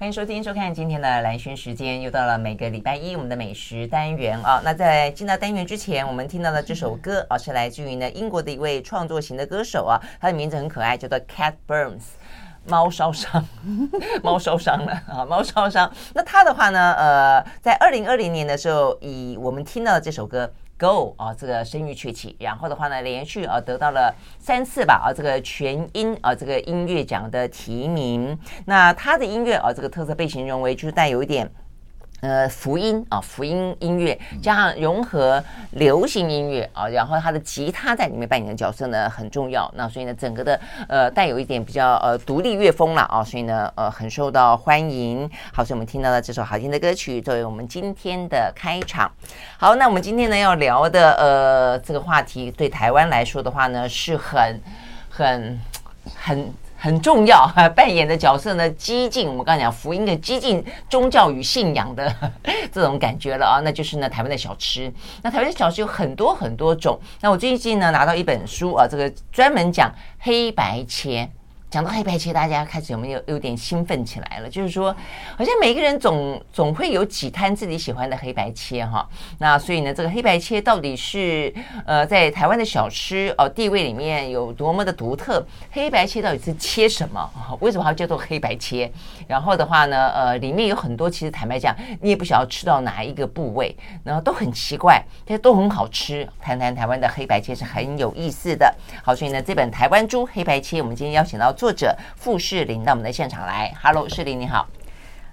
欢迎收听、收看今天的兰萱时间，又到了每个礼拜一我们的美食单元啊。那在进到单元之前，我们听到的这首歌啊，是来自于呢英国的一位创作型的歌手啊，他的名字很可爱，叫做 Cat Burns，猫烧伤，猫烧伤了啊，猫烧伤。那他的话呢，呃，在二零二零年的时候，以我们听到的这首歌。Go 啊，这个声誉鹊起，然后的话呢，连续啊得到了三次吧啊这个全英啊这个音乐奖的提名。那他的音乐啊这个特色被形容为就是带有一点。呃，福音啊，福音音乐加上融合流行音乐啊，然后他的吉他在里面扮演的角色呢很重要。那所以呢，整个的呃带有一点比较呃独立乐风了啊，所以呢呃很受到欢迎。好，所以我们听到了这首好听的歌曲作为我们今天的开场。好，那我们今天呢要聊的呃这个话题，对台湾来说的话呢是很很很。很重要哈，扮演的角色呢，激进。我们刚才讲福音的激进宗教与信仰的 这种感觉了啊，那就是呢台湾的小吃。那台湾的小吃有很多很多种。那我最近呢拿到一本书啊，这个专门讲黑白切。讲到黑白切，大家开始有没有有点兴奋起来了？就是说，好像每个人总总会有几摊自己喜欢的黑白切哈。那所以呢，这个黑白切到底是呃在台湾的小吃哦地位里面有多么的独特？黑白切到底是切什么？为什么还要叫做黑白切？然后的话呢，呃，里面有很多其实坦白讲，你也不晓得吃到哪一个部位，然后都很奇怪，这些都很好吃。谈谈台湾的黑白切是很有意思的。好，所以呢，这本《台湾猪黑白切》，我们今天邀请到。作者傅世林到我们的现场来，Hello，世林你好，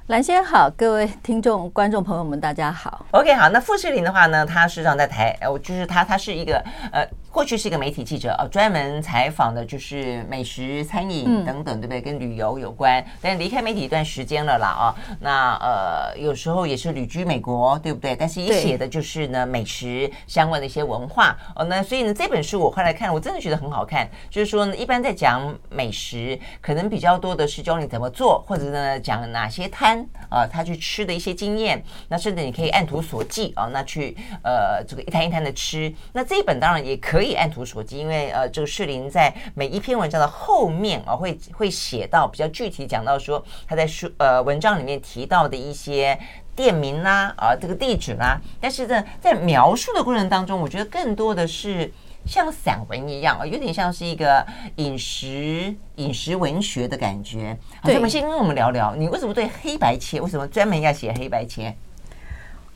蓝先好，各位听众、观众朋友们，大家好。OK，好，那傅士林的话呢，他实际上在台，呃，就是他，他是一个呃。过去是一个媒体记者啊，专门采访的就是美食、餐饮等等，对不对？跟旅游有关。但是离开媒体一段时间了啦啊，那呃，有时候也是旅居美国，对不对？但是也写的就是呢美食相关的一些文化哦。那所以呢，这本书我后来看，我真的觉得很好看。就是说呢，一般在讲美食，可能比较多的是教你怎么做，或者呢讲哪些摊啊，他去吃的一些经验。那甚至你可以按图索骥啊，那去呃这个一摊一摊的吃。那这一本当然也可以。可以按图索骥，因为呃，这个世林在每一篇文章的后面啊，会会写到比较具体讲到说他在书呃文章里面提到的一些店名啦啊，这个地址啦。但是呢，在描述的过程当中，我觉得更多的是像散文一样啊，有点像是一个饮食饮食文学的感觉。好，我们先跟我们聊聊，你为什么对黑白切，为什么专门要写黑白切？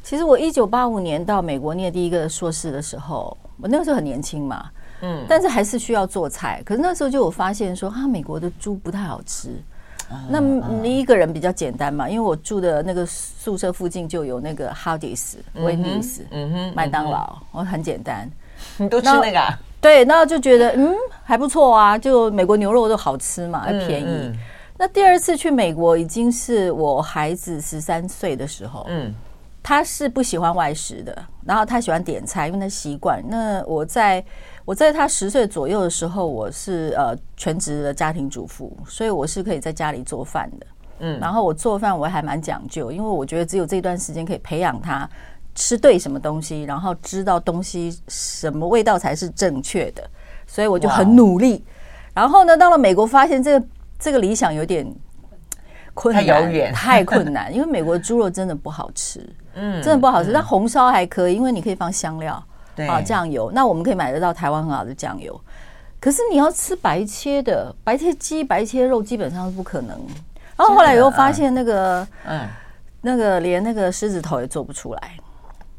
其实我一九八五年到美国念第一个硕士的时候。我那个时候很年轻嘛，嗯，但是还是需要做菜。可是那时候就有发现说，啊，美国的猪不太好吃。那你一个人比较简单嘛，因为我住的那个宿舍附近就有那个 Hardee's、威尼斯、麦当劳，我很简单。你都吃那个？对，那就觉得嗯还不错啊，就美国牛肉都好吃嘛，还便宜。那第二次去美国已经是我孩子十三岁的时候，嗯。他是不喜欢外食的，然后他喜欢点菜，因为他习惯。那我在我在他十岁左右的时候，我是呃全职的家庭主妇，所以我是可以在家里做饭的。嗯，然后我做饭我还蛮讲究，因为我觉得只有这段时间可以培养他吃对什么东西，然后知道东西什么味道才是正确的，所以我就很努力。然后呢，到了美国发现这个这个理想有点困难，太遥远，太困难，因为美国猪肉真的不好吃。嗯，真的不好吃。那、嗯、红烧还可以，因为你可以放香料，对啊，酱油。那我们可以买得到台湾很好的酱油。可是你要吃白切的，白切鸡、白切肉，基本上是不可能。然后后来又发现那个，嗯，那个连那个狮子头也做不出来。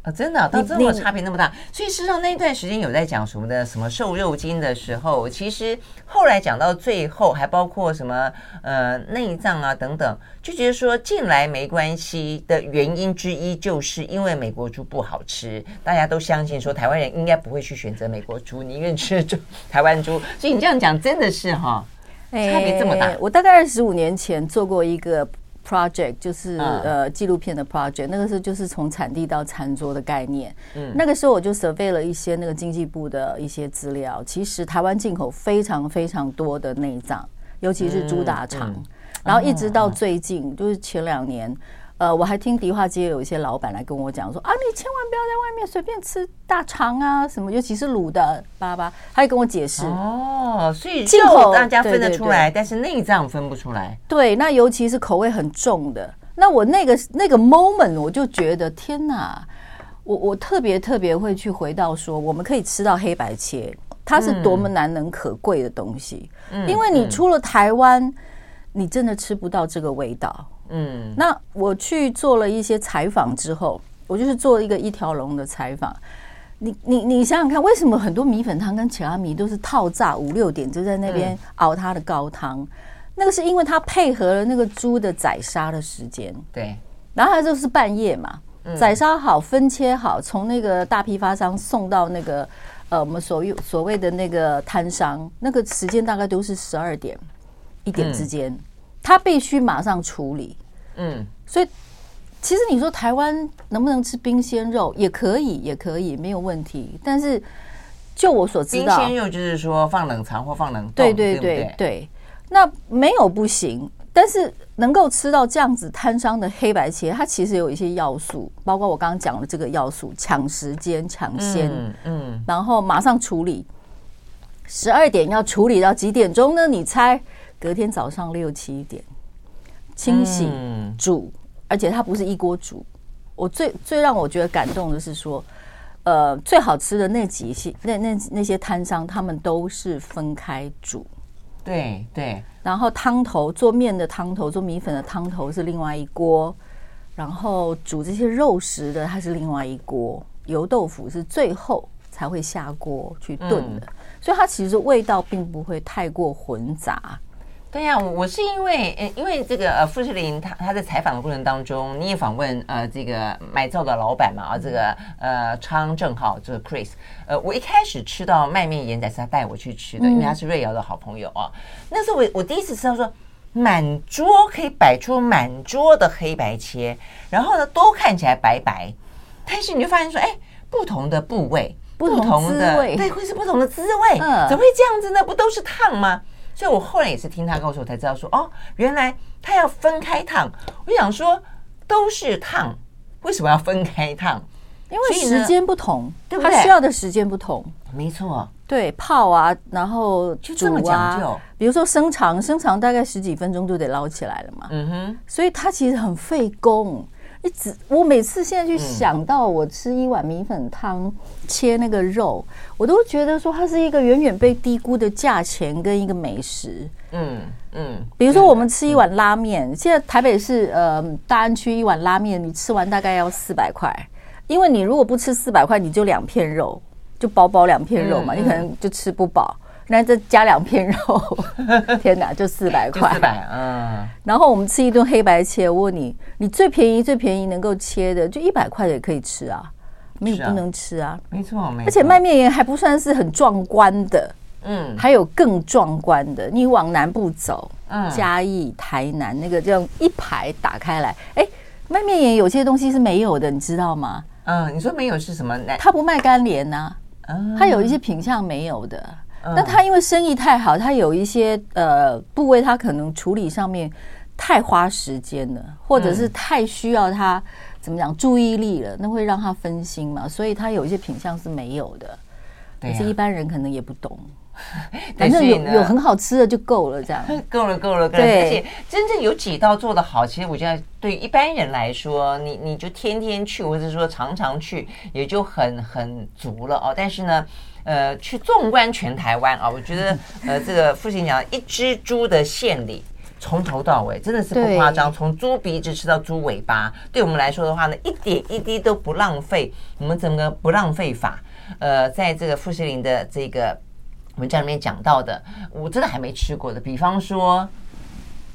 啊，真的、啊，到这么差别那么大，所以事实上那一段时间有在讲什么的，什么瘦肉精的时候，其实后来讲到最后，还包括什么呃内脏啊等等，就觉得说进来没关系的原因之一，就是因为美国猪不好吃，大家都相信说台湾人应该不会去选择美国猪，宁愿吃猪台湾猪，所以你这样讲真的是哈，差别这么大。我大概二十五年前做过一个。Project 就是呃纪录片的 project，那个时候就是从产地到餐桌的概念。嗯，那个时候我就 survey 了一些那个经济部的一些资料。其实台湾进口非常非常多的内脏，尤其是猪大肠。然后一直到最近，就是前两年，呃，我还听迪化街有一些老板来跟我讲说啊，你千万不要在外面随便吃大肠啊，什么，尤其是卤的，巴巴，他也跟我解释哦，所以肉大家分得出来，但是内脏分不出来。对，那尤其是口味很重的，那我那个那个 moment 我就觉得天哪，我我特别特别会去回到说，我们可以吃到黑白切，它是多么难能可贵的东西，嗯、因为你出了台湾。嗯你真的吃不到这个味道，嗯。那我去做了一些采访之后，我就是做一个一条龙的采访。你你你想想看，为什么很多米粉汤跟其他米都是套炸五六点就在那边熬它的高汤？那个是因为它配合了那个猪的宰杀的时间，对。然后它就是半夜嘛，宰杀好分切好，从那个大批发商送到那个呃我们所谓所谓的那个摊商，那个时间大概都是十二点。一点之间，他必须马上处理。嗯，所以其实你说台湾能不能吃冰鲜肉，也可以，也可以，没有问题。但是就我所知道，冰鲜肉就是说放冷藏或放冷冻，对对对对。那没有不行，但是能够吃到这样子摊商的黑白切，它其实有一些要素，包括我刚刚讲的这个要素：抢时间、抢鲜，嗯，然后马上处理。十二点要处理到几点钟呢？你猜？隔天早上六七点清洗煮，而且它不是一锅煮。我最最让我觉得感动的是说，呃，最好吃的那几些那那那些摊商，他们都是分开煮。对对。然后汤头做面的汤头，做米粉的汤头是另外一锅，然后煮这些肉食的它是另外一锅，油豆腐是最后才会下锅去炖的，所以它其实味道并不会太过混杂。对呀、啊，我我是因为，呃，因为这个呃，富士林他他在采访的过程当中，你也访问呃这个买灶的老板嘛，啊，这个呃昌正浩，这个 Chris，呃，我一开始吃到麦面盐仔是他带我去吃的，因为他是瑞瑶的好朋友啊。嗯、那时候我我第一次吃到说，满桌可以摆出满桌的黑白切，然后呢都看起来白白，但是你就发现说，哎，不同的部位，不同的味，对，会是不同的滋味，嗯、怎么会这样子呢？不都是烫吗？所以我后来也是听他告诉我才知道说哦，原来他要分开烫。我想说都是烫，为什么要分开烫？因为时间不同，对不对？他需要的时间不同。没错，对，泡啊，然后就这么讲究。比如说生肠，生肠大概十几分钟就得捞起来了嘛。嗯哼，所以它其实很费工。一直，我每次现在去想到我吃一碗米粉汤，切那个肉，我都觉得说它是一个远远被低估的价钱跟一个美食。嗯嗯，比如说我们吃一碗拉面，现在台北市呃大安区一碗拉面，你吃完大概要四百块，因为你如果不吃四百块，你就两片肉，就薄薄两片肉嘛，你可能就吃不饱。那再加两片肉，天哪，就四百块。四百，嗯。然后我们吃一顿黑白切，我问你，你最便宜最便宜能够切的，就一百块也可以吃啊，没有不能吃啊。没错，没错。而且卖面也还不算是很壮观的，嗯，还有更壮观的。你往南部走，嗯，嘉义、台南那个这样一排打开来，哎，卖面也有些东西是没有的，你知道吗？嗯，你说没有是什么？他不卖干莲呐，嗯，他有一些品相没有的。那他因为生意太好，他有一些呃部位，他可能处理上面太花时间了，或者是太需要他怎么讲注意力了，那会让他分心嘛，所以他有一些品相是没有的。可是一般人可能也不懂，反正有有很好吃的就够了，这样 够了够了。对，而且真正有几道做的好，其实我觉得对一般人来说，你你就天天去，或者说常常去，也就很很足了哦。但是呢。呃，去纵观全台湾啊，我觉得呃，这个父亲讲一只猪的献礼，从头到尾真的是不夸张，从猪鼻子吃到猪尾巴，对我们来说的话呢，一点一滴都不浪费。我们整个不浪费法，呃，在这个富士林的这个文章里面讲到的，我真的还没吃过的，比方说。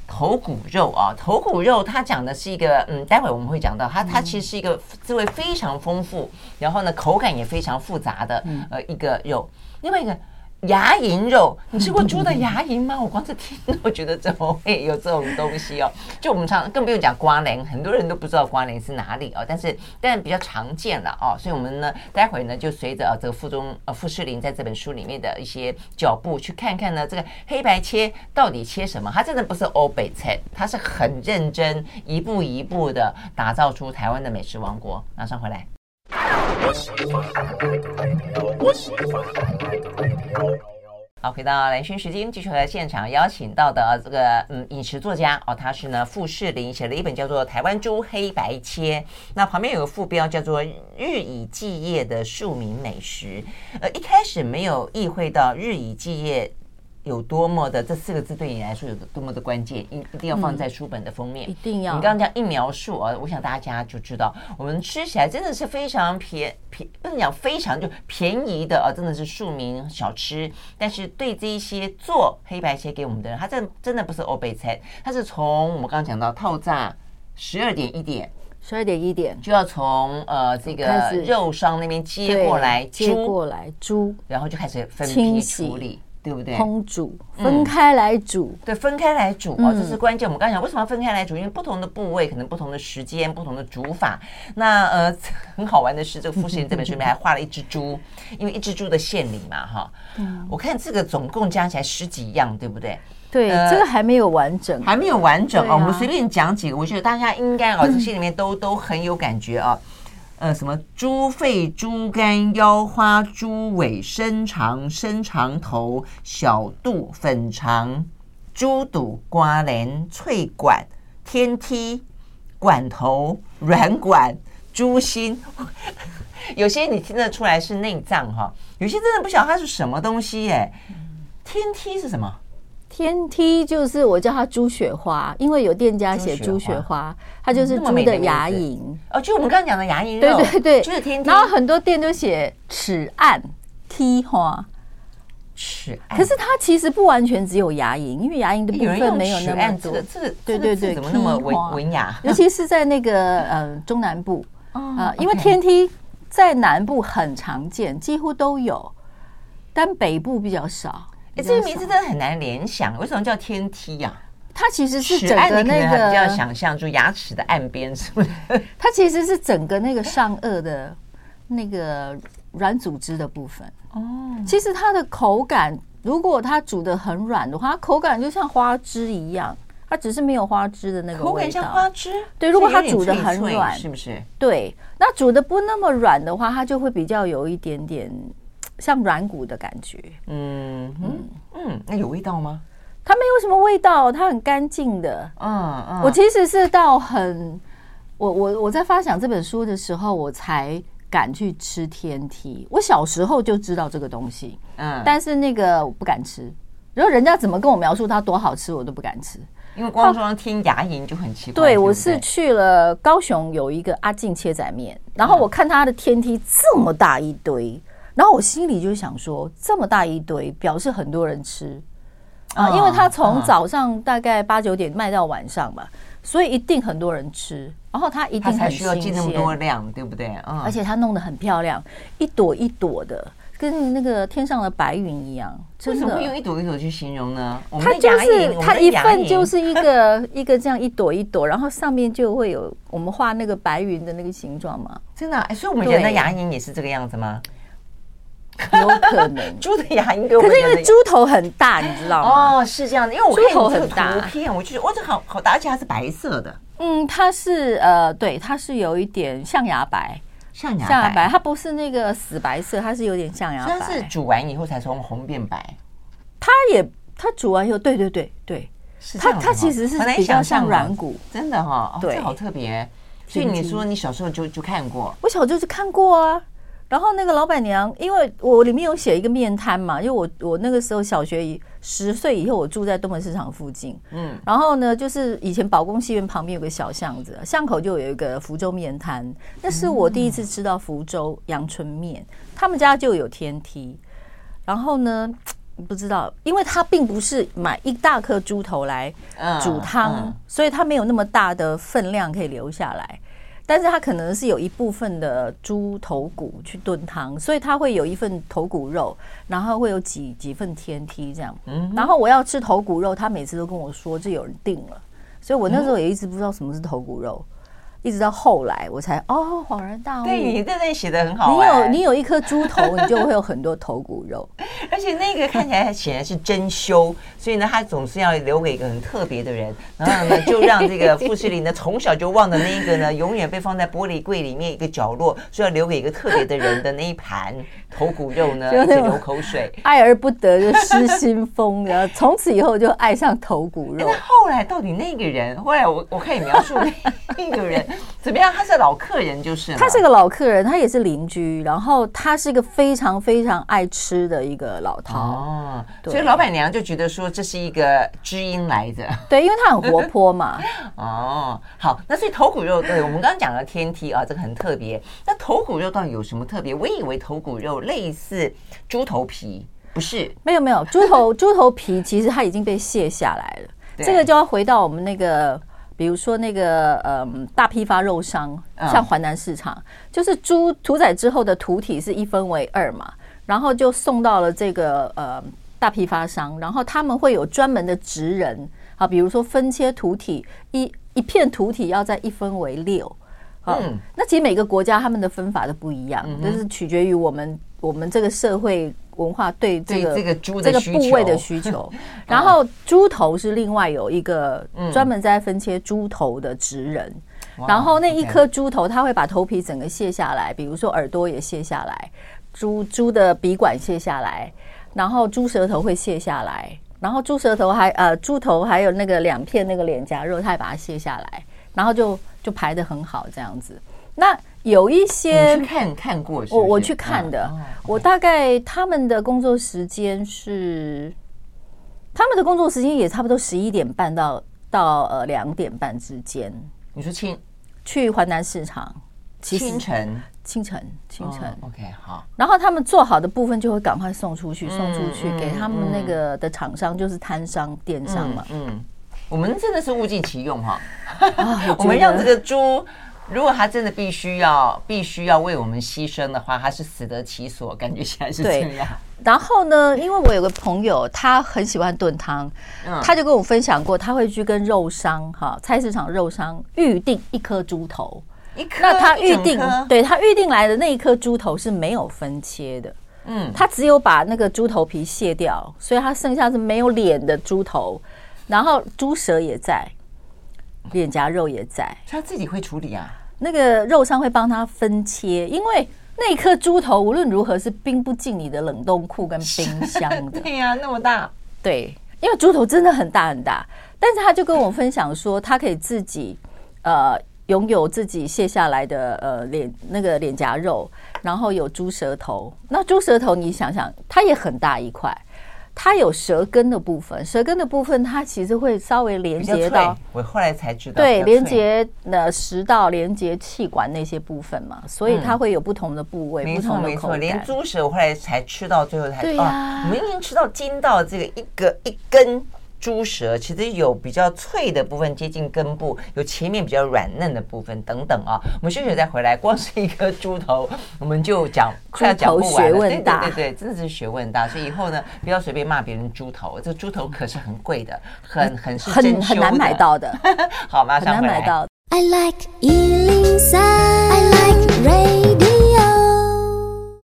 头骨肉啊，头骨肉，它讲的是一个，嗯，待会我们会讲到，它它其实是一个滋味非常丰富，然后呢，口感也非常复杂的，呃，一个肉。另外一个牙龈肉，你吃过猪的牙龈吗？我光是听 我觉得怎么会有这种东西哦？就我们常更不用讲瓜莲，很多人都不知道瓜莲是哪里哦。但是但比较常见了哦，所以我们呢，待会呢就随着这个傅中呃傅士林在这本书里面的一些脚步去看看呢，这个黑白切到底切什么？他真的不是欧北菜，他是很认真一步一步的打造出台湾的美食王国。马上回来。好，回到兰萱时间，继续和现场邀请到的这个嗯饮食作家哦，他是呢傅士林写了一本叫做《台湾猪黑白切》，那旁边有个副标叫做《日以继夜的庶民美食》。呃，一开始没有意会到日以继夜。有多么的这四个字对你来说有多么的关键，一一定要放在书本的封面。嗯、一定要。你刚刚这样一描述啊，我想大家就知道，我们吃起来真的是非常便便，不能讲非常就便宜的啊，真的是庶民小吃。但是对这一些做黑白切给我们的人，他这真的不是欧北菜，他是从我们刚刚讲到套炸十二点一点，十二点一点就要从呃这个肉商那边接过来，接过来猪，然后就开始分批处理。对不对？烹煮，分开来煮，嗯、对，分开来煮哦，这是关键。我们刚才讲为什么要分开来煮？因为不同的部位可能不同的时间、不同的煮法。那呃，很好玩的是，这个傅士林这本书里面还画了一只猪，因为一只猪的献礼嘛，哈。嗯。我看这个总共加起来十几样，对不对？对，呃、这个还没有完整，还没有完整哦。我们随便讲几个，我觉得大家应该哦，这心里面都都很有感觉啊。呃，什么猪肺、猪肝、腰花、猪尾、身长、身长头、小肚、粉肠、猪肚、瓜莲、脆管、天梯、管头、软管、猪心，有些你听得出来是内脏哈，有些真的不晓得它是什么东西耶。天梯是什么？天梯就是我叫它猪雪花，因为有店家写猪雪花，它就是猪的牙龈哦，就我们刚刚讲的牙龈肉，对对对，就是天梯。然后很多店都写齿岸梯花，齿岸，可是它其实不完全只有牙龈，因为牙龈的部分没有那么多。这个对对对，怎么那么文文雅？尤其是在那个呃中南部啊，因为天梯在南部很常见，几乎都有，但北部比较少。这个名字真的很难联想，为什么叫天梯呀？它其实是整个那个，比较想象就牙齿的岸边，是不是？它其实是整个那个上颚的那个软组织的部分。哦，其实它的口感，如果它煮的很软的话，它口感就像花枝一样，它只是没有花枝的那个。口感像花枝？对，如果它煮的很软，是不是？对，那煮的不那么软的话，它就会比较有一点点。像软骨的感觉，嗯嗯嗯，那有味道吗？它没有什么味道，它很干净的。嗯嗯，我其实是到很，我我我在发想这本书的时候，我才敢去吃天梯。我小时候就知道这个东西，嗯，但是那个我不敢吃。然后人家怎么跟我描述它多好吃，我都不敢吃，因为光说听牙龈就很奇怪。对，我是去了高雄有一个阿进切仔面，然后我看他的天梯这么大一堆。然后我心里就想说，这么大一堆，表示很多人吃啊，因为他从早上大概八九点卖到晚上嘛，所以一定很多人吃。然后他一定很需要进那么多量，对不对？嗯，而且他弄得很漂亮，一朵一朵的，跟那个天上的白云一样。为什么会用一朵一朵去形容呢？它就是它一份就是一个 一个这样一朵一朵，然后上面就会有我们画那个白云的那个形状嘛。真的，哎，所以我们人的牙龈也是这个样子吗？有可能 猪的牙龈，可是因为猪头很大，你知道吗？哦，是这样的，因为我看头很大，图片我就觉得哇，这好好大，而且它是白色的。嗯，它是呃，对，它是有一点象牙白，象牙象牙白，它不是那个死白色，它是有点象牙白。它是煮完以后才从红变白。它也，它煮完以后，对对对对，它它其实是比较像软骨，真的哈，对，好特别。所以你说你小时候就就看过，我小时候就看过啊。然后那个老板娘，因为我里面有写一个面摊嘛，因为我我那个时候小学十岁以后，我住在东门市场附近，嗯，然后呢，就是以前保工戏院旁边有个小巷子，巷口就有一个福州面摊，那是我第一次吃到福州阳春面，他们家就有天梯，然后呢，不知道，因为他并不是买一大颗猪头来煮汤，所以他没有那么大的分量可以留下来。但是它可能是有一部分的猪头骨去炖汤，所以它会有一份头骨肉，然后会有几几份天梯这样。嗯，然后我要吃头骨肉，他每次都跟我说这有人订了，所以我那时候也一直不知道什么是头骨肉。一直到后来，我才哦恍然大悟。对，你在那里写的很好。你有你有一颗猪头，你就会有很多头骨肉，而且那个看起来显然是珍馐，所以呢，他总是要留给一个很特别的人，然后呢，就让这个 富士林呢从小就忘的那一个呢，永远被放在玻璃柜里面一个角落，所以要留给一个特别的人的那一盘头骨肉呢，一直流口水，爱而不得就失心疯，然后从此以后就爱上头骨肉。那后来到底那个人，后来我我可以描述那个人。怎么样？他是老客人，就是他是个老客人，他也是邻居，然后他是一个非常非常爱吃的一个老饕哦，所以老板娘就觉得说这是一个知音来的，对，因为他很活泼嘛。哦，好，那所以头骨肉，对我们刚刚讲了天梯啊，这个很特别。那头骨肉到底有什么特别？我以为头骨肉类似猪头皮，不是？没有没有，猪头猪头皮其实它已经被卸下来了，对这个就要回到我们那个。比如说那个嗯，大批发肉商，像淮南市场，就是猪屠宰之后的屠体是一分为二嘛，然后就送到了这个呃大批发商，然后他们会有专门的职人啊，比如说分切屠体，一一片屠体要在一分为六，嗯，那其实每个国家他们的分法都不一样，就是取决于我们我们这个社会。文化对这个这个猪这个部位的需求，然后猪头是另外有一个专门在分切猪头的职人，然后那一颗猪头他会把头皮整个卸下来，比如说耳朵也卸下来，猪猪的鼻管卸下来，然后猪舌头会卸下来，然后猪舌头还呃猪头还有那个两片那个脸颊肉，他也把它卸下来，然后就就排的很好这样子。那有一些看看过是是，我我去看的，哦、我大概他们的工作时间是，他们的工作时间也差不多十一点半到到呃两点半之间。你说清？去华南市场，清晨？清晨清晨、哦、，OK 好。然后他们做好的部分就会赶快送出去，送出去给他们那个的厂商，就是摊商电商嘛嗯。嗯，我们真的是物尽其用哈，啊、我 们让这个猪。如果他真的必须要必须要为我们牺牲的话，他是死得其所，感觉起来是这样。然后呢，因为我有个朋友，他很喜欢炖汤，嗯、他就跟我分享过，他会去跟肉商哈菜市场肉商预定一颗猪头，一颗，那他预定，对他预定来的那一颗猪头是没有分切的，嗯，他只有把那个猪头皮卸掉，所以他剩下是没有脸的猪头，然后猪舌也在。脸颊肉也在，他自己会处理啊。那个肉商会帮他分切，因为那颗猪头无论如何是冰不进你的冷冻库跟冰箱的。对呀、啊，那么大。对，因为猪头真的很大很大。但是他就跟我分享说，他可以自己呃拥有自己卸下来的呃脸那个脸颊肉，然后有猪舌头。那猪舌头你想想，它也很大一块。它有舌根的部分，舌根的部分它其实会稍微连接到，我后来才知道，对，连接呃食道、连接气管那些部分嘛，所以它会有不同的部位，不同的口感。连猪舌我后来才吃到最后才，对呀，我们已经吃到筋道这个一个一根。猪舌其实有比较脆的部分接近根部，有前面比较软嫩的部分等等啊。我们休息再回来，光是一颗猪头，我们就讲快要讲不完了。对对对对，真的是学问大。所以以后呢，不要随便骂别人猪头，这猪头可是很贵的，很很是很很难买到的。好，马上回来。I like 103, I like radio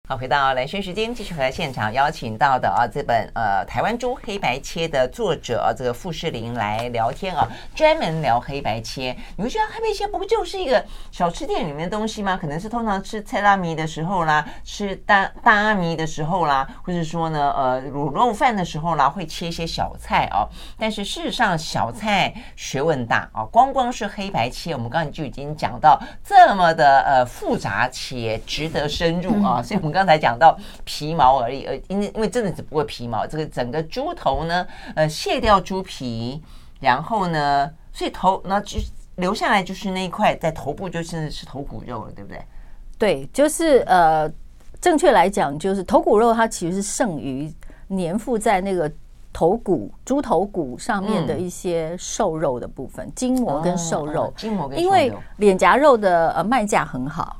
好回到蓝轩时间，继续回来现场邀请到的啊，这本呃台湾猪黑白切的作者，这个傅士林来聊天啊，专门聊黑白切。你们觉得黑白切不就是一个小吃店里面的东西吗？可能是通常吃菜拉米的时候啦，吃大大阿米的时候啦，或者说呢呃卤肉饭的时候啦，会切一些小菜啊。但是事实上小菜学问大啊，光光是黑白切，我们刚才就已经讲到这么的呃复杂且值得深入啊，所以我们刚。刚才讲到皮毛而已，呃，因为因为真的只不过皮毛，这个整个猪头呢，呃，卸掉猪皮，然后呢，所以头那就留下来就是那一块在头部，就是是头骨肉了，对不对？对，就是呃，正确来讲，就是头骨肉它其实是剩余粘附在那个头骨、猪头骨上面的一些瘦肉的部分，筋膜跟瘦肉，筋膜跟因为脸颊肉的呃卖价很好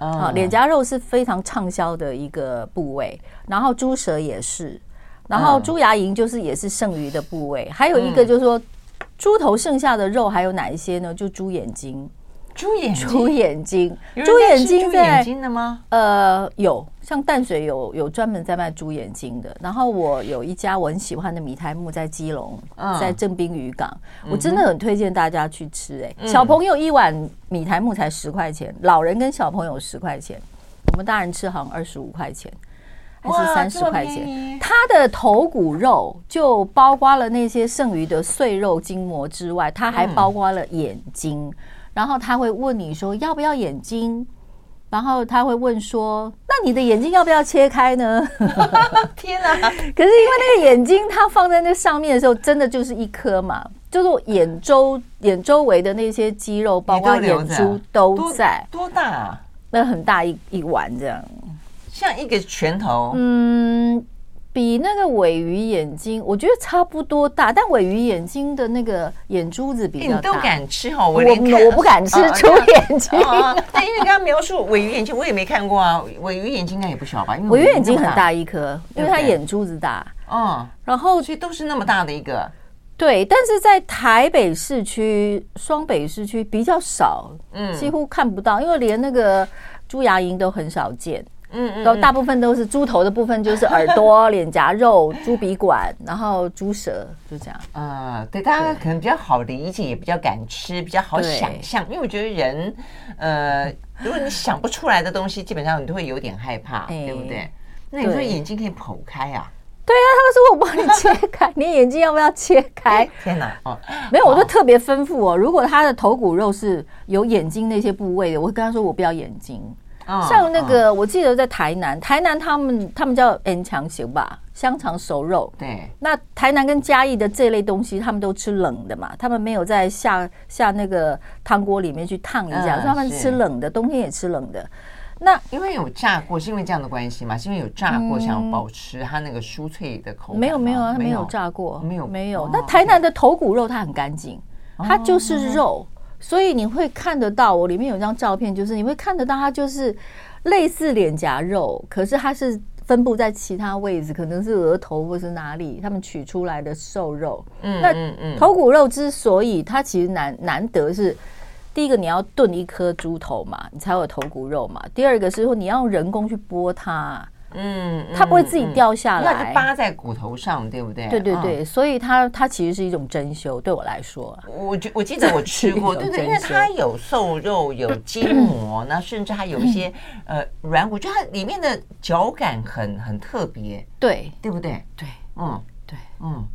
啊，脸颊肉是非常畅销的一个部位，然后猪舌也是，然后猪牙龈就是也是剩余的部位，还有一个就是说猪头剩下的肉还有哪一些呢？就猪眼睛。猪眼睛，猪眼睛，猪眼睛在眼睛的吗？呃，有，像淡水有有专门在卖猪眼睛的。然后我有一家我很喜欢的米苔木在基隆，在正滨渔港，我真的很推荐大家去吃。哎，小朋友一碗米苔木才十块钱，老人跟小朋友十块钱，我们大人吃好像二十五块钱，还是三十块钱。它的头骨肉就包括了那些剩余的碎肉筋膜之外，它还包括了眼睛。然后他会问你说要不要眼睛，然后他会问说，那你的眼睛要不要切开呢？天哪！可是因为那个眼睛它放在那上面的时候，真的就是一颗嘛，就是眼周眼周围的那些肌肉，包括眼珠都在。多大啊？那很大一一碗这样，像一个拳头。嗯。比那个尾鱼眼睛，我觉得差不多大，但尾鱼眼睛的那个眼珠子比较大。你都敢吃哈？我我我不敢吃猪眼睛。但因为刚刚描述尾鱼眼睛，我也没看过啊。尾鱼眼睛应该也不小吧？因为尾鱼眼睛很大一颗，因为它眼珠子大。嗯，然后其实都是那么大的一个。对，但是在台北市区、双北市区比较少，嗯，几乎看不到，因为连那个猪牙龈都很少见。嗯，嗯，都大部分都是猪头的部分，就是耳朵、脸颊肉、猪鼻管，然后猪舌，就这样。啊，对，大家可能比较好理解，也比较敢吃，比较好想象。因为我觉得人，呃，如果你想不出来的东西，基本上你都会有点害怕，对不对？那你说眼睛可以剖开啊？对啊，他们说我帮你切开，你眼睛要不要切开？天哪！哦，没有，我就特别吩咐哦，如果他的头骨肉是有眼睛那些部位的，我会跟他说我不要眼睛。像那个，我记得在台南，台南他们他们叫 N 强行吧，香肠熟肉。对，那台南跟嘉义的这类东西，他们都吃冷的嘛，他们没有在下下那个汤锅里面去烫一下，所以他们吃冷的，冬天也吃冷的。那因为有炸过，是因为这样的关系嘛？是因为有炸过，想要保持它那个酥脆的口感？没有没有啊，它没有炸过，没有没有。那台南的头骨肉它很干净，它就是肉。所以你会看得到，我里面有张照片，就是你会看得到它就是类似脸颊肉，可是它是分布在其他位置，可能是额头或是哪里，他们取出来的瘦肉。嗯，那头骨肉之所以它其实难难得是，第一个你要炖一颗猪头嘛，你才有头骨肉嘛。第二个是说你要用人工去剥它。嗯，它不会自己掉下来，那就扒在骨头上，对不对？对对对，所以它它其实是一种珍馐，对我来说，我觉我记得我吃过，对对，因为它有瘦肉，有筋膜，那甚至还有一些呃软骨，我觉得它里面的嚼感很很特别，对对不对？对，嗯对嗯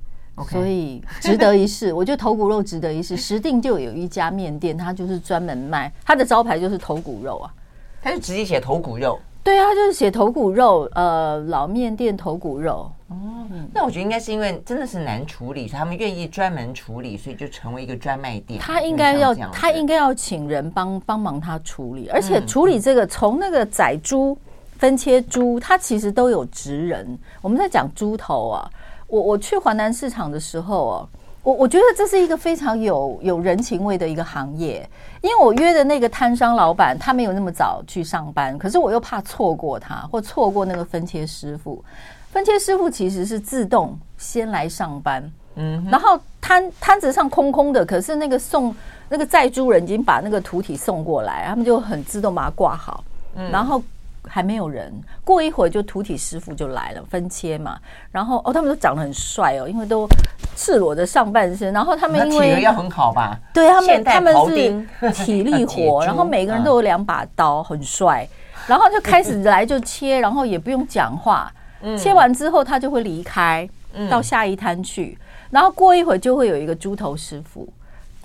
所以值得一试。我觉得头骨肉值得一试。石定就有一家面店，它就是专门卖，它的招牌就是头骨肉啊，它就直接写头骨肉。对啊，就是写头骨肉，呃，老面店头骨肉。哦，那我觉得应该是因为真的是难处理，他们愿意专门处理，所以就成为一个专卖店。他应该要，他应该要请人帮帮忙他处理，而且处理这个从那个宰猪、分切猪，他其实都有职人。我们在讲猪头啊，我我去华南市场的时候啊。我我觉得这是一个非常有有人情味的一个行业，因为我约的那个摊商老板他没有那么早去上班，可是我又怕错过他或错过那个分切师傅。分切师傅其实是自动先来上班，嗯，然后摊摊子上空空的，可是那个送那个宰猪人已经把那个屠体送过来，他们就很自动把它挂好，嗯，然后。还没有人，过一会儿就屠体师傅就来了，分切嘛。然后哦，他们都长得很帅哦，因为都赤裸的上半身。然后他们因为体力要很好吧？对他们，他们是体力活，然后每个人都有两把刀，很帅。然后就开始来就切，然后也不用讲话。切完之后他就会离开，到下一摊去。然后过一会儿就会有一个猪头师傅，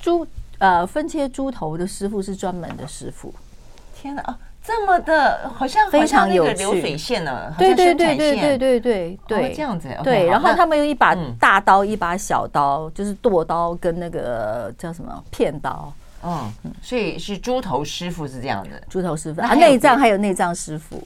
猪呃分切猪头的师傅是专门的师傅。天哪啊！这么的，好像非常有流水线呢。对对对对对对对对，这样子。对，然后他们有一把大刀，一把小刀，就是剁刀跟那个叫什么片刀。嗯，所以是猪头师傅是这样的，猪头师傅啊，内脏还有内脏师傅。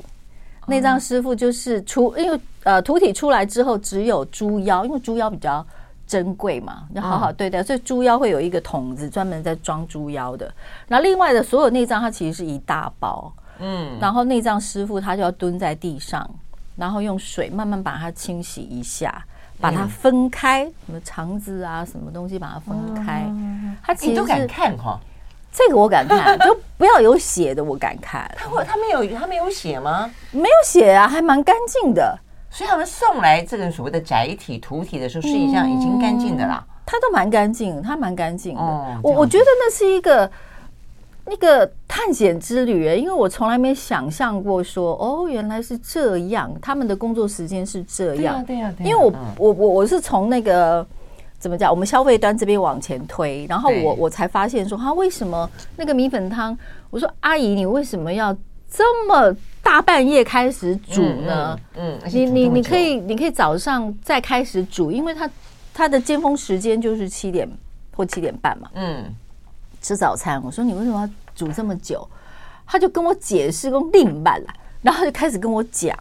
内脏师傅就是出，因为呃徒弟出来之后只有猪腰，因为猪腰比较珍贵嘛，要好好对待，所以猪腰会有一个桶子专门在装猪腰的。然后另外的所有内脏，它其实是一大包，嗯，然后内脏师傅他就要蹲在地上，然后用水慢慢把它清洗一下，把它分开，什么肠子啊，什么东西把它分开。他其实都敢看哈。这个我敢看，就不要有血的，我敢看。他会，他没有，他没有血吗？没有血啊，还蛮干净的。所以他们送来这个所谓的载体、徒体的时候，实际上已经干净的啦。他都蛮干净，他蛮干净的。我我觉得那是一个那个探险之旅，因为我从来没想象过说，哦，原来是这样，他们的工作时间是这样。对呀，对呀。因为我我我我是从那个。怎么讲？我们消费端这边往前推，然后我我才发现说，他为什么那个米粉汤？我说阿姨，你为什么要这么大半夜开始煮呢？嗯，你你你可以你可以早上再开始煮，因为它它的尖峰时间就是七点或七点半嘛。嗯，吃早餐。我说你为什么要煮这么久？他就跟我解释，跟另半了，然后就开始跟我讲。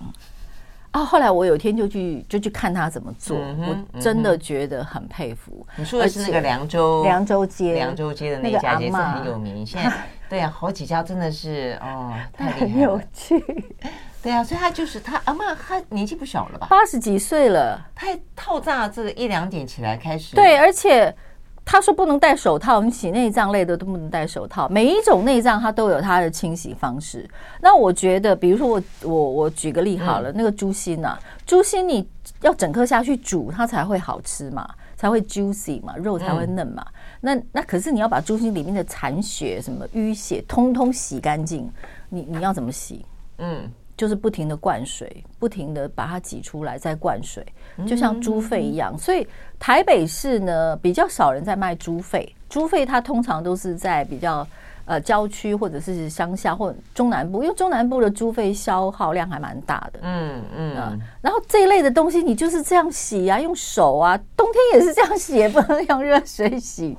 啊！后来我有一天就去就去看他怎么做，我真的觉得很佩服。你说的是那个凉州凉州街，凉州街的那家也是很有名。现在对啊，好几家真的是哦，太厉害了，很有趣。对啊，所以他就是他阿妈，他年纪不小了吧？八十几岁了，他套炸这个一两点起来开始。对，而且。他说不能戴手套，你洗内脏类的都不能戴手套。每一种内脏它都有它的清洗方式。那我觉得，比如说我我我举个例好了，嗯、那个猪心呐、啊，猪心你要整颗下去煮，它才会好吃嘛，才会 juicy 嘛，肉才会嫩嘛。嗯、那那可是你要把猪心里面的残血、什么淤血，通通洗干净，你你要怎么洗？嗯。就是不停的灌水，不停的把它挤出来，再灌水，就像猪肺一样。所以台北市呢，比较少人在卖猪肺，猪肺它通常都是在比较呃郊区或者是乡下或中南部，因为中南部的猪肺消耗量还蛮大的。嗯嗯。然后这一类的东西，你就是这样洗啊，用手啊，冬天也是这样洗，也不能用热水洗。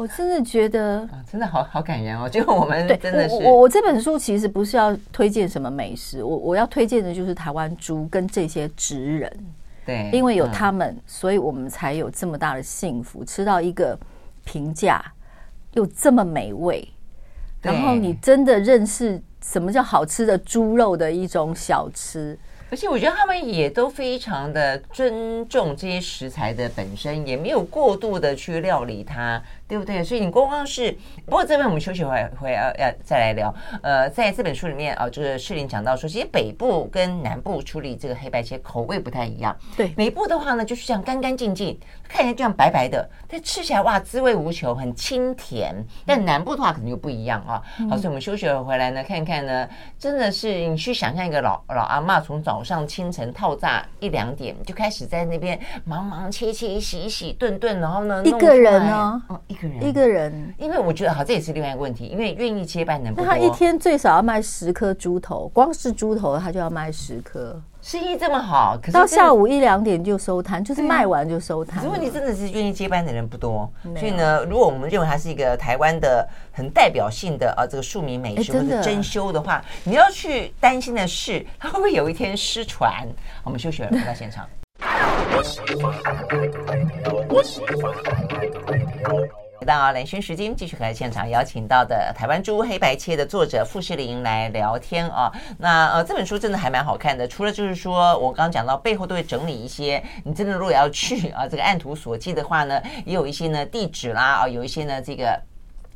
我真的觉得，啊、真的好好感人哦！就我们真的是，我我这本书其实不是要推荐什么美食，我我要推荐的就是台湾猪跟这些职人，对，因为有他们，嗯、所以我们才有这么大的幸福，吃到一个平价又这么美味，然后你真的认识什么叫好吃的猪肉的一种小吃。而且我觉得他们也都非常的尊重这些食材的本身，也没有过度的去料理它，对不对？所以你光光是，不过这边我们休息会会要要再来聊。呃，在这本书里面啊，就是世林讲到说，其实北部跟南部处理这个黑白切口味不太一样。对，北部的话呢，就是这样干干净净，看起来就像白白的，但吃起来哇，滋味无穷，很清甜。但南部的话可能就不一样啊。好，所以我们休息回来呢，看看呢，真的是你去想象一个老老阿妈从早。上清晨套炸一两点就开始在那边忙忙切切洗洗炖炖，然后呢，一个人呢，个人，一个人，因为我觉得好，这也是另外一个问题，因为愿意接班的人不多。那他一天最少要卖十颗猪头，光是猪头他就要卖十颗。生意这么好，可是到下午一两点就收摊，就是卖完就收摊。如果你真的是愿意接班的人不多，所以呢，如果我们认为他是一个台湾的很代表性的啊这个庶民美食或者珍馐的话，你要去担心的是，他会不会有一天失传？我们休息了，回到现场。回到蓝轩时间，继续和现场邀请到的台湾猪黑白切的作者傅士林来聊天啊。那呃，这本书真的还蛮好看的。除了就是说我刚刚讲到背后都会整理一些，你真的如果要去啊，这个按图索骥的话呢，也有一些呢地址啦啊，有一些呢这个。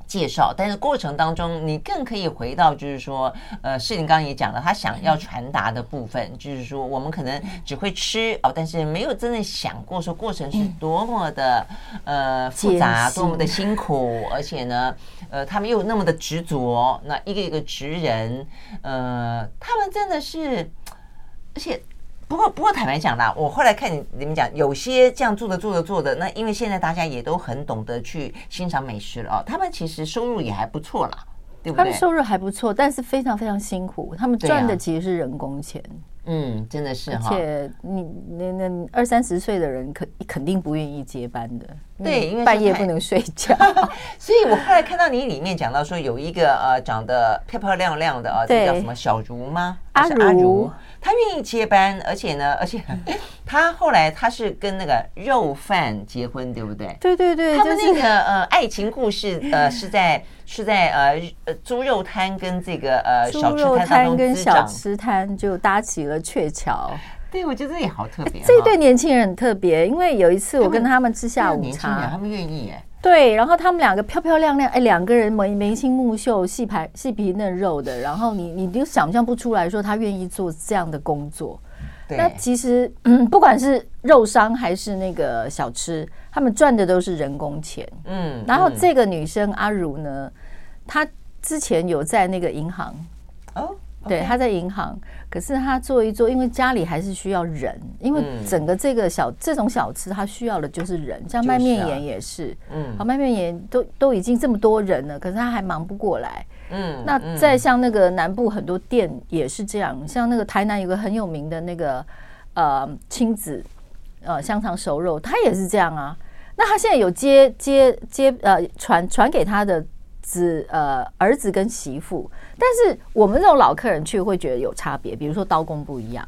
介绍，但是过程当中，你更可以回到，就是说，呃，世林刚刚也讲了，他想要传达的部分，就是说，我们可能只会吃哦，但是没有真的想过说过程是多么的呃复杂，多么的辛苦，而且呢，呃，他们又那么的执着，那一个一个职人，呃，他们真的是，而且。不过，不过坦白讲啦，我后来看你你们讲，有些这样做的做的做的，那因为现在大家也都很懂得去欣赏美食了哦，他们其实收入也还不错啦，对不对？他们收入还不错，但是非常非常辛苦，他们赚的其实是人工钱。嗯，真的是哈。而且你那那二三十岁的人肯肯定不愿意接班的。对，因为半夜不能睡觉。所以我后来看到你里面讲到说有一个呃长得漂漂亮亮的啊，这个叫什么小茹吗？阿茹。他愿意接班，而且呢，而且他后来他是跟那个肉贩结婚，对不对？对对对，他们那个呃爱情故事呃 是在是在呃呃猪肉摊跟这个呃小吃摊跟小吃摊就搭起了鹊桥。对，我觉得这也好特别。这对年轻人很特别，因为有一次我跟他们吃下午茶，他们愿意哎。对，然后他们两个漂漂亮亮，哎，两个人眉眉清目秀，细排细皮嫩肉的，然后你你就想象不出来说他愿意做这样的工作。对那其实，嗯，不管是肉商还是那个小吃，他们赚的都是人工钱。嗯，然后这个女生阿如呢，她之前有在那个银行哦。对，他在银行，可是他做一做，因为家里还是需要人，因为整个这个小这种小吃，他需要的就是人，像卖面盐也是，嗯，好卖面盐都都已经这么多人了，可是他还忙不过来，嗯，那再像那个南部很多店也是这样，像那个台南有个很有名的那个呃亲子呃香肠熟肉，他也是这样啊，那他现在有接接接呃传传给他的。子呃儿子跟媳妇，但是我们这种老客人去会觉得有差别，比如说刀工不一样，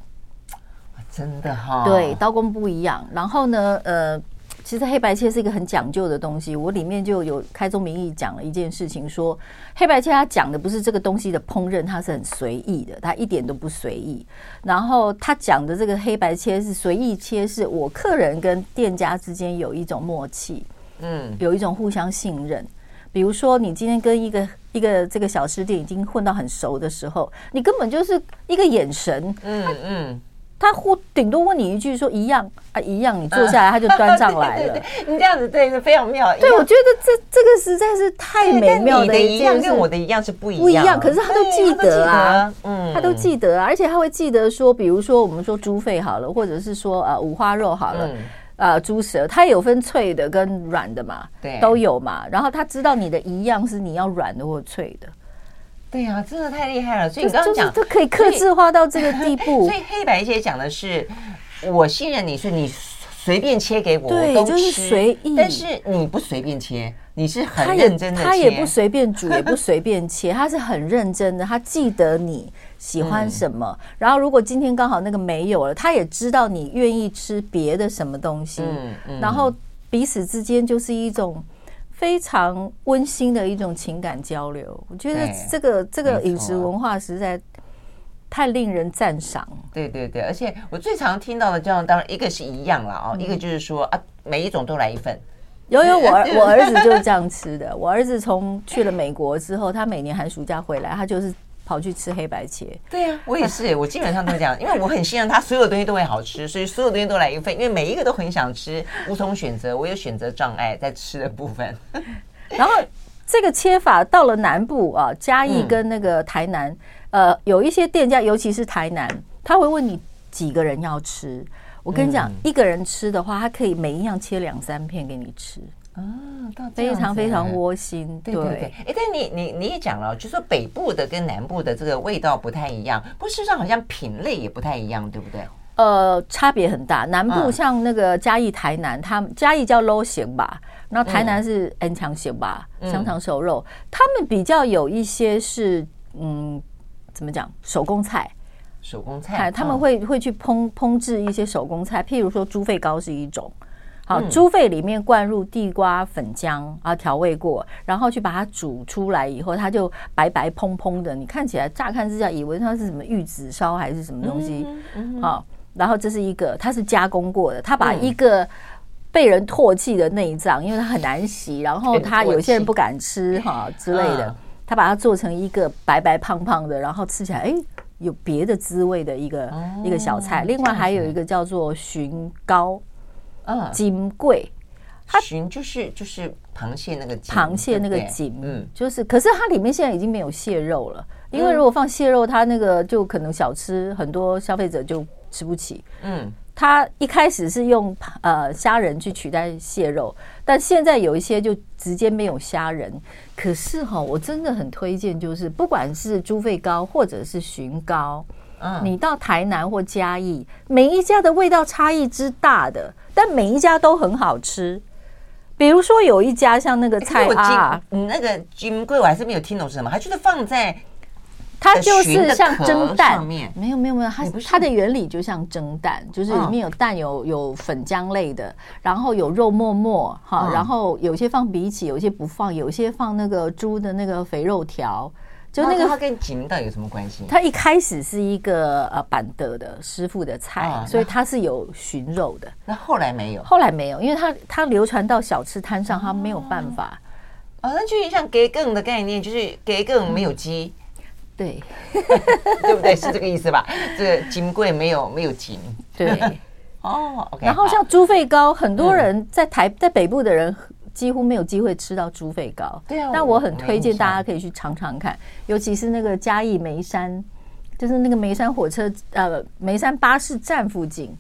真的哈，对，刀工不一样。然后呢，呃，其实黑白切是一个很讲究的东西，我里面就有开宗明义讲了一件事情，说黑白切他讲的不是这个东西的烹饪，它是很随意的，它一点都不随意。然后他讲的这个黑白切是随意切，是我客人跟店家之间有一种默契，嗯，有一种互相信任。比如说，你今天跟一个一个这个小吃店已经混到很熟的时候，你根本就是一个眼神，嗯嗯，他互顶多问你一句说一样啊一样，你坐下来 他就端上来了。你这样子对是非常妙。对，我觉得这这个实在是太美妙的一样跟我的一样是不一样，不一样。可是他都记得啊，嗯，他都记得啊，而且他会记得说，比如说我们说猪肺好了，或者是说呃五花肉好了。啊，猪舌它有分脆的跟软的嘛，对，都有嘛。然后他知道你的一样是你要软的或脆的，对呀，真的太厉害了。所以你刚刚讲都可以克制化到这个地步。所以 黑白切讲的是，我信任你，是你随便切给我，我都吃，随意。但是你不随便切。你是很认真的，他也不随便煮，也不随便切，他是很认真的，他记得你喜欢什么。然后如果今天刚好那个没有了，他也知道你愿意吃别的什么东西。然后彼此之间就是一种非常温馨的一种情感交流。我觉得这个这个饮食文化实在太令人赞赏。对对对，而且我最常听到的这样，当然一个是一样了啊，一个就是说啊，每一种都来一份。有有，我儿我儿子就是这样吃的。我儿子从去了美国之后，他每年寒暑假回来，他就是跑去吃黑白切。对呀，我也是，我基本上都这样，因为我很信任他，所有东西都会好吃，所以所有东西都来一份，因为每一个都很想吃，无从选择，我有选择障碍在吃的部分。然后这个切法到了南部啊，嘉义跟那个台南，呃，有一些店家，尤其是台南，他会问你几个人要吃。我跟你讲，一个人吃的话，他可以每一样切两三片给你吃啊，非常非常窝心。对对对，哎，但你你你也讲了，就说北部的跟南部的这个味道不太一样，不过事实上好像品类也不太一样，对不对？呃，差别很大。南部像那个嘉义、台南，他们嘉义叫 low 型吧，然后台南是 N 强型吧，香肠熟肉，他们比较有一些是嗯，怎么讲手工菜。手工菜，他们会会去烹烹制一些手工菜，譬如说猪肺糕是一种，好，猪肺里面灌入地瓜粉浆啊，调味过，然后去把它煮出来以后，它就白白蓬蓬的，你看起来乍看之下以为它是什么玉子烧还是什么东西，好，然后这是一个，它是加工过的，它把一个被人唾弃的内脏，因为它很难洗，然后它有些人不敢吃哈之类的，它把它做成一个白白胖胖的，然后吃起来哎。有别的滋味的一个、哦、一个小菜，另外还有一个叫做鲟膏，嗯，金贵，它鲟就是就是螃蟹那个螃蟹那个锦，嗯，就是，可是它里面现在已经没有蟹肉了，因为如果放蟹肉，它那个就可能小吃很多消费者就吃不起，嗯。它一开始是用呃虾仁去取代蟹肉，但现在有一些就直接没有虾仁。可是哈，我真的很推荐，就是不管是猪肺糕或者是鲟糕，嗯，你到台南或嘉义，每一家的味道差异之大的，但每一家都很好吃。比如说有一家像那个菜啊，你那个金贵我还是没有听懂是什么，还就是放在。它就是像蒸蛋，没有没有没有，它它的原理就像蒸蛋，就是里面有蛋有有粉浆类的，然后有肉沫沫哈，然后有些放荸荠，有些不放，有些放那个猪的那个肥肉条，就那个它跟锦到底有什么关系？它一开始是一个呃板德的师傅的菜，所以它是有寻肉的。那后来没有，后来没有，因为它它流传到小吃摊上，它没有办法。哦，那就像给更的概念，就是给更没有鸡。对，对不对？是这个意思吧？这个金贵没有没有金，对，哦，OK。然后像猪肺糕，很多人在台在北部的人几乎没有机会吃到猪肺糕。对啊，那我很推荐大家可以去尝尝看，尤其是那个嘉义梅山，就是那个梅山火车呃梅山巴士站附近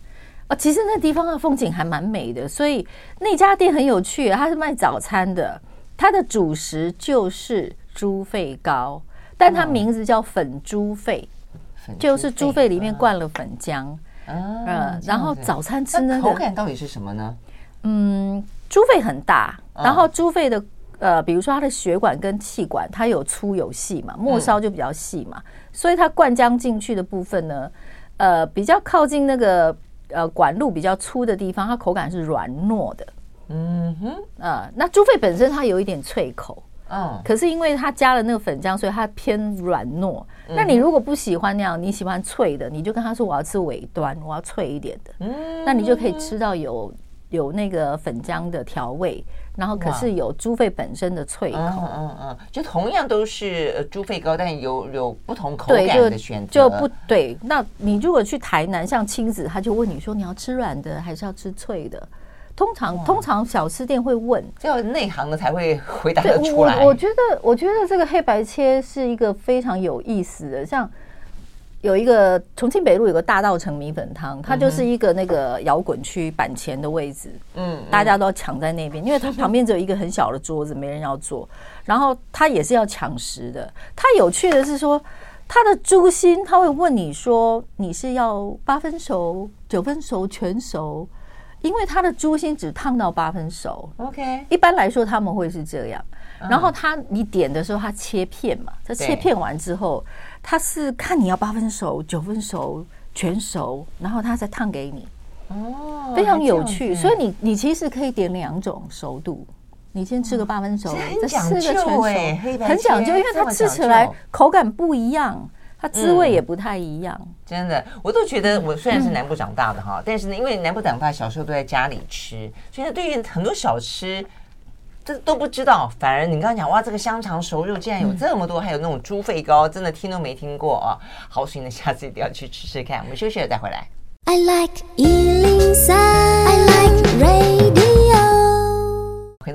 啊，其实那地方的风景还蛮美的，所以那家店很有趣，它是卖早餐的，它的主食就是猪肺糕。但它名字叫粉猪肺，就是猪肺里面灌了粉浆，嗯，然后早餐吃那个口感到底是什么呢？嗯，猪肺很大，然后猪肺的呃，比如说它的血管跟气管，它有粗有细嘛，末梢就比较细嘛，所以它灌浆进去的部分呢，呃，比较靠近那个呃管路比较粗的地方，它口感是软糯的。嗯哼，呃，那猪肺本身它有一点脆口。嗯，可是因为它加了那个粉浆，所以它偏软糯。那你如果不喜欢那样，你喜欢脆的，你就跟他说我要吃尾端，我要脆一点的。嗯，那你就可以吃到有有那个粉浆的调味，然后可是有猪肺本身的脆口。嗯嗯嗯，就同样都是猪肺糕，但有有不同口感的选择。就不对。那你如果去台南，像亲子，他就问你说你要吃软的还是要吃脆的？通常通常小吃店会问，只有内行的才会回答得出来。我我觉得我觉得这个黑白切是一个非常有意思的，像有一个重庆北路有个大稻城米粉汤，它就是一个那个摇滚区板前的位置，嗯，大家都抢在那边，因为它旁边只有一个很小的桌子，没人要坐，然后它也是要抢食的。它有趣的是说，它的猪心他会问你说，你是要八分熟、九分熟、全熟？因为它的猪心只烫到八分熟，OK。一般来说他们会是这样，然后他你点的时候他切片嘛，他切片完之后，他是看你要八分熟、九分熟、全熟，然后他再烫给你。哦，非常有趣。所以你你其实可以点两种熟度，你先吃个八分熟，再吃个全熟，很讲究，因为它吃起来口感不一样。它滋味也不太一样，嗯，真的，我都觉得我虽然是南部长大的哈，嗯、但是呢，因为南部长大，小时候都在家里吃，所以呢，对于很多小吃，这都不知道。反而你刚刚讲哇，这个香肠熟肉竟然有这么多，嗯、还有那种猪肺糕，真的听都没听过啊！好，所以呢，下次一定要去吃吃看。我们休息了再回来。I like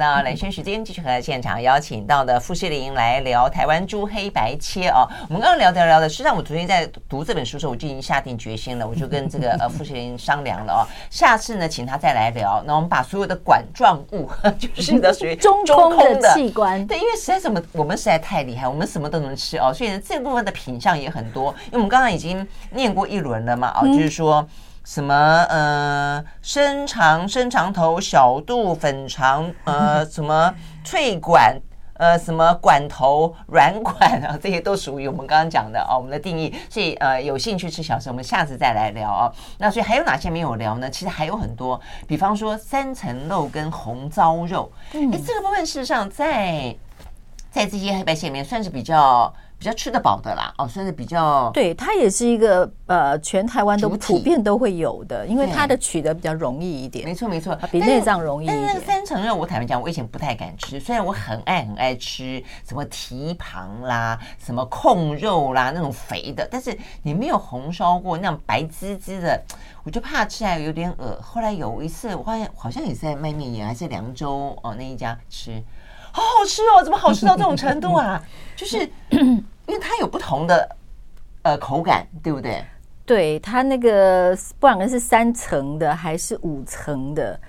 到蓝轩时间，继续和现场邀请到的傅世林来聊台湾猪黑白切哦。我们刚刚聊着聊着，实际上我昨天在读这本书的时候，我就已经下定决心了，我就跟这个呃傅世林商量了哦，下次呢请他再来聊。那我们把所有的管状物，就是的属于中空的器官，对，因为实在什么我们实在太厉害，我们什么都能吃哦，所以呢这部分的品相也很多。因为我们刚刚已经念过一轮了嘛，哦，就是说。什么呃，深长、深长头、小肚、粉肠，呃，什么脆管，呃，什么管头、软管啊，这些都属于我们刚刚讲的啊，我们的定义。所以呃，有兴趣吃小吃，我们下次再来聊哦。那所以还有哪些没有聊呢？其实还有很多，比方说三层肉跟红糟肉，哎、嗯，这个部分事实上在在这些黑白线里面算是比较。比较吃得饱的啦，哦，算是比较，对，它也是一个呃，全台湾都普遍都会有的，因为它的取得比较容易一点。没错没错，比内脏容易一点。但是三层肉，我坦白讲，我以前不太敢吃，虽然我很爱很爱吃什么蹄膀啦、什么控肉啦那种肥的，但是你没有红烧过那种白滋滋的，我就怕吃起来有点恶。后来有一次，我发现好像也是在卖面也还是凉州哦那一家吃。好好吃哦！怎么好吃到这种程度啊？就是因为它有不同的呃口感，对不对？对，它那个不管是三层的还是五层的，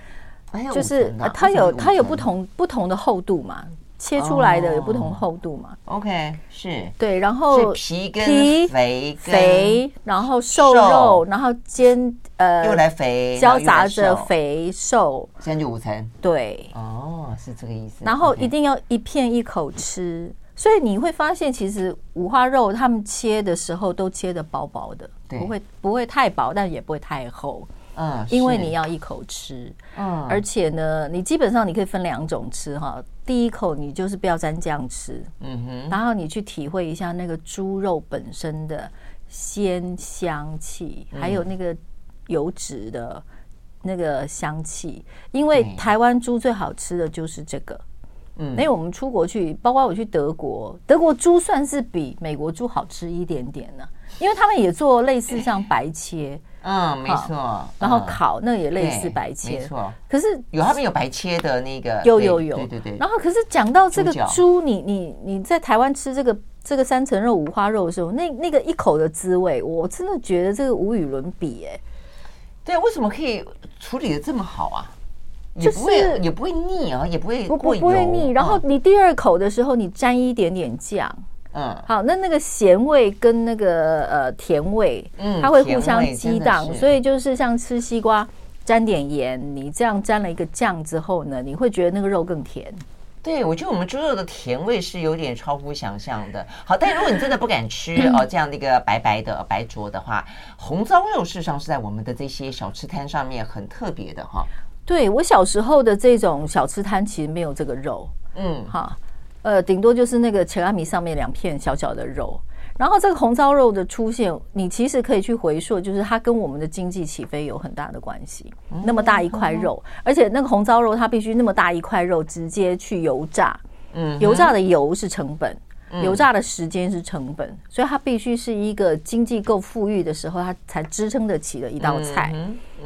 就是它有它有不同不同的厚度嘛。切出来的有不同厚度嘛。OK，是对，然后皮跟肥肥，然后瘦肉，然后煎呃又来肥，交杂着肥瘦，现在就五层。对，哦，是这个意思。然后一定要一片一口吃，所以你会发现，其实五花肉他们切的时候都切的薄薄的，不会不会太薄，但也不会太厚。嗯，因为你要一口吃，嗯，而且呢，你基本上你可以分两种吃哈。第一口你就是不要沾酱吃，嗯哼，然后你去体会一下那个猪肉本身的鲜香气，还有那个油脂的那个香气。因为台湾猪最好吃的就是这个，嗯，因为我们出国去，包括我去德国，德国猪算是比美国猪好吃一点点呢，因为他们也做类似像白切。嗯，没错。然后烤那也类似白切，没错。可是有他们有白切的那个，有有有，对对对。然后可是讲到这个猪，你你你在台湾吃这个这个三层肉五花肉的时候，那那个一口的滋味，我真的觉得这个无与伦比哎。对，为什么可以处理的这么好啊？也不会也不会腻啊，也不会不不不会腻。然后你第二口的时候，你沾一点点酱。嗯，好，那那个咸味跟那个呃甜味，嗯，它会互相激荡，所以就是像吃西瓜沾点盐，你这样沾了一个酱之后呢，你会觉得那个肉更甜。对，我觉得我们猪肉的甜味是有点超乎想象的。好，但如果你真的不敢吃 哦，这样的一个白白的白灼的话，红烧肉事实上是在我们的这些小吃摊上面很特别的哈。对，我小时候的这种小吃摊其实没有这个肉，嗯，哈。呃，顶多就是那个切拉米上面两片小小的肉，然后这个红烧肉的出现，你其实可以去回溯，就是它跟我们的经济起飞有很大的关系。那么大一块肉，而且那个红烧肉它必须那么大一块肉直接去油炸，嗯，油炸的油是成本，油炸的时间是成本，所以它必须是一个经济够富裕的时候，它才支撑得起的一道菜。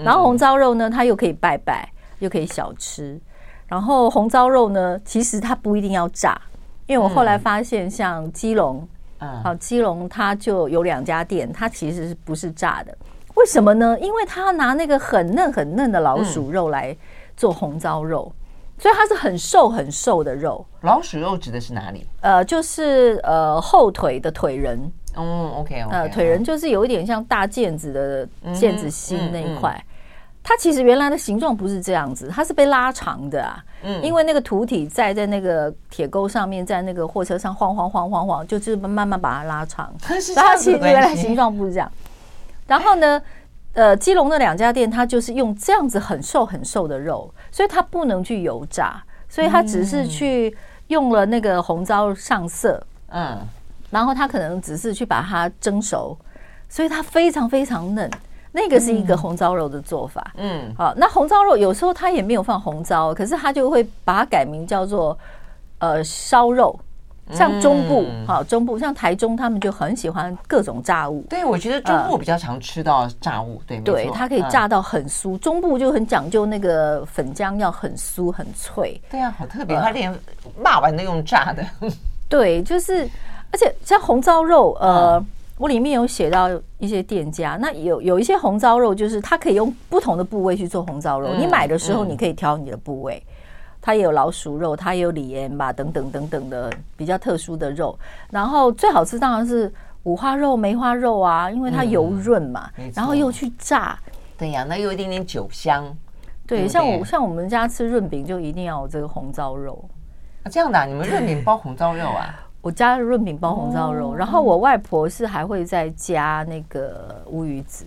然后红烧肉呢，它又可以拜拜，又可以小吃。然后红糟肉呢，其实它不一定要炸，因为我后来发现，像基隆，嗯，好，基隆它就有两家店，它其实是不是炸的？为什么呢？因为它拿那个很嫩很嫩的老鼠肉来做红糟肉，所以它是很瘦很瘦的肉。老鼠肉指的是哪里？呃，就是呃后腿的腿仁。嗯，OK，呃，腿仁就是有一点像大腱子的腱子心那一块。它其实原来的形状不是这样子，它是被拉长的啊。嗯，因为那个土体在在那个铁钩上面，在那个货车上晃晃晃晃晃，就是慢慢把它拉长。然后其实原来形状不是这样。然后呢，呃，基隆的两家店，它就是用这样子很瘦很瘦的肉，所以它不能去油炸，所以它只是去用了那个红糟上色。嗯，然后它可能只是去把它蒸熟，所以它非常非常嫩。那个是一个红糟肉的做法，嗯，好，那红糟肉有时候它也没有放红糟，可是它就会把它改名叫做呃烧肉，像中部，好，中部像台中，他们就很喜欢各种炸物。对，我觉得中部比较常吃到炸物，对，对，它可以炸到很酥。中部就很讲究那个粉浆要很酥很脆。对啊，好特别，它连骂完都用炸的。对，就是，而且像红烧肉，呃。我里面有写到一些店家，那有有一些红烧肉，就是它可以用不同的部位去做红烧肉。你买的时候，你可以挑你的部位，它也有老鼠肉，它也有里盐吧，等等等等的比较特殊的肉。然后最好吃当然是五花肉、梅花肉啊，因为它油润嘛，然后又去炸。对呀，那有一点点酒香。对，像我像我们家吃润饼就一定要有这个红烧肉。啊，这样的，你们润饼包红烧肉啊？我家的润饼包红烧肉，然后我外婆是还会再加那个乌鱼子，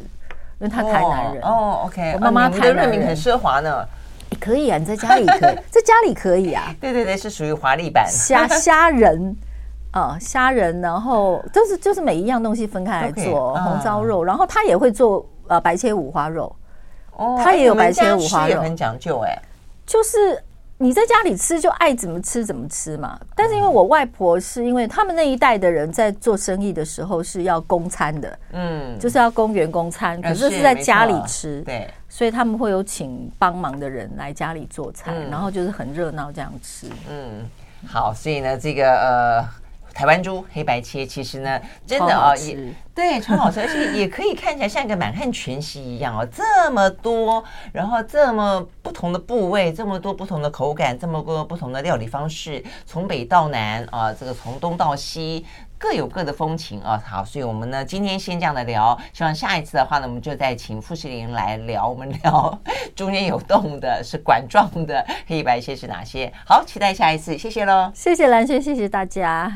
因为她台南人哦。OK，我妈妈台南人很奢华呢。可以啊，你在家里可以，在家里可以啊。对对对，是属于华丽版虾虾仁啊，虾仁，然后就是就是每一样东西分开来做红烧肉，然后他也会做呃白切五花肉，哦，他也有白切五花肉，很讲究哎，就是。你在家里吃就爱怎么吃怎么吃嘛，但是因为我外婆是因为他们那一代的人在做生意的时候是要供餐的，嗯，就是要供员工餐，可是是在家里吃，对，所以他们会有请帮忙的人来家里做菜，然后就是很热闹这样吃，嗯，好，所以呢，这个呃。台湾猪黑白切，其实呢，真的啊，也对，超好吃，而且也可以看起来像一个满汉全席一样哦，这么多，然后这么不同的部位，这么多不同的口感，这么多不同的料理方式，从北到南啊，这个从东到西。各有各的风情啊，好，所以我们呢今天先这样的聊，希望下一次的话呢，我们就再请富士林来聊，我们聊 中间有洞的是管状的黑白切是哪些？好，期待下一次，谢谢喽，谢谢蓝萱，谢谢大家。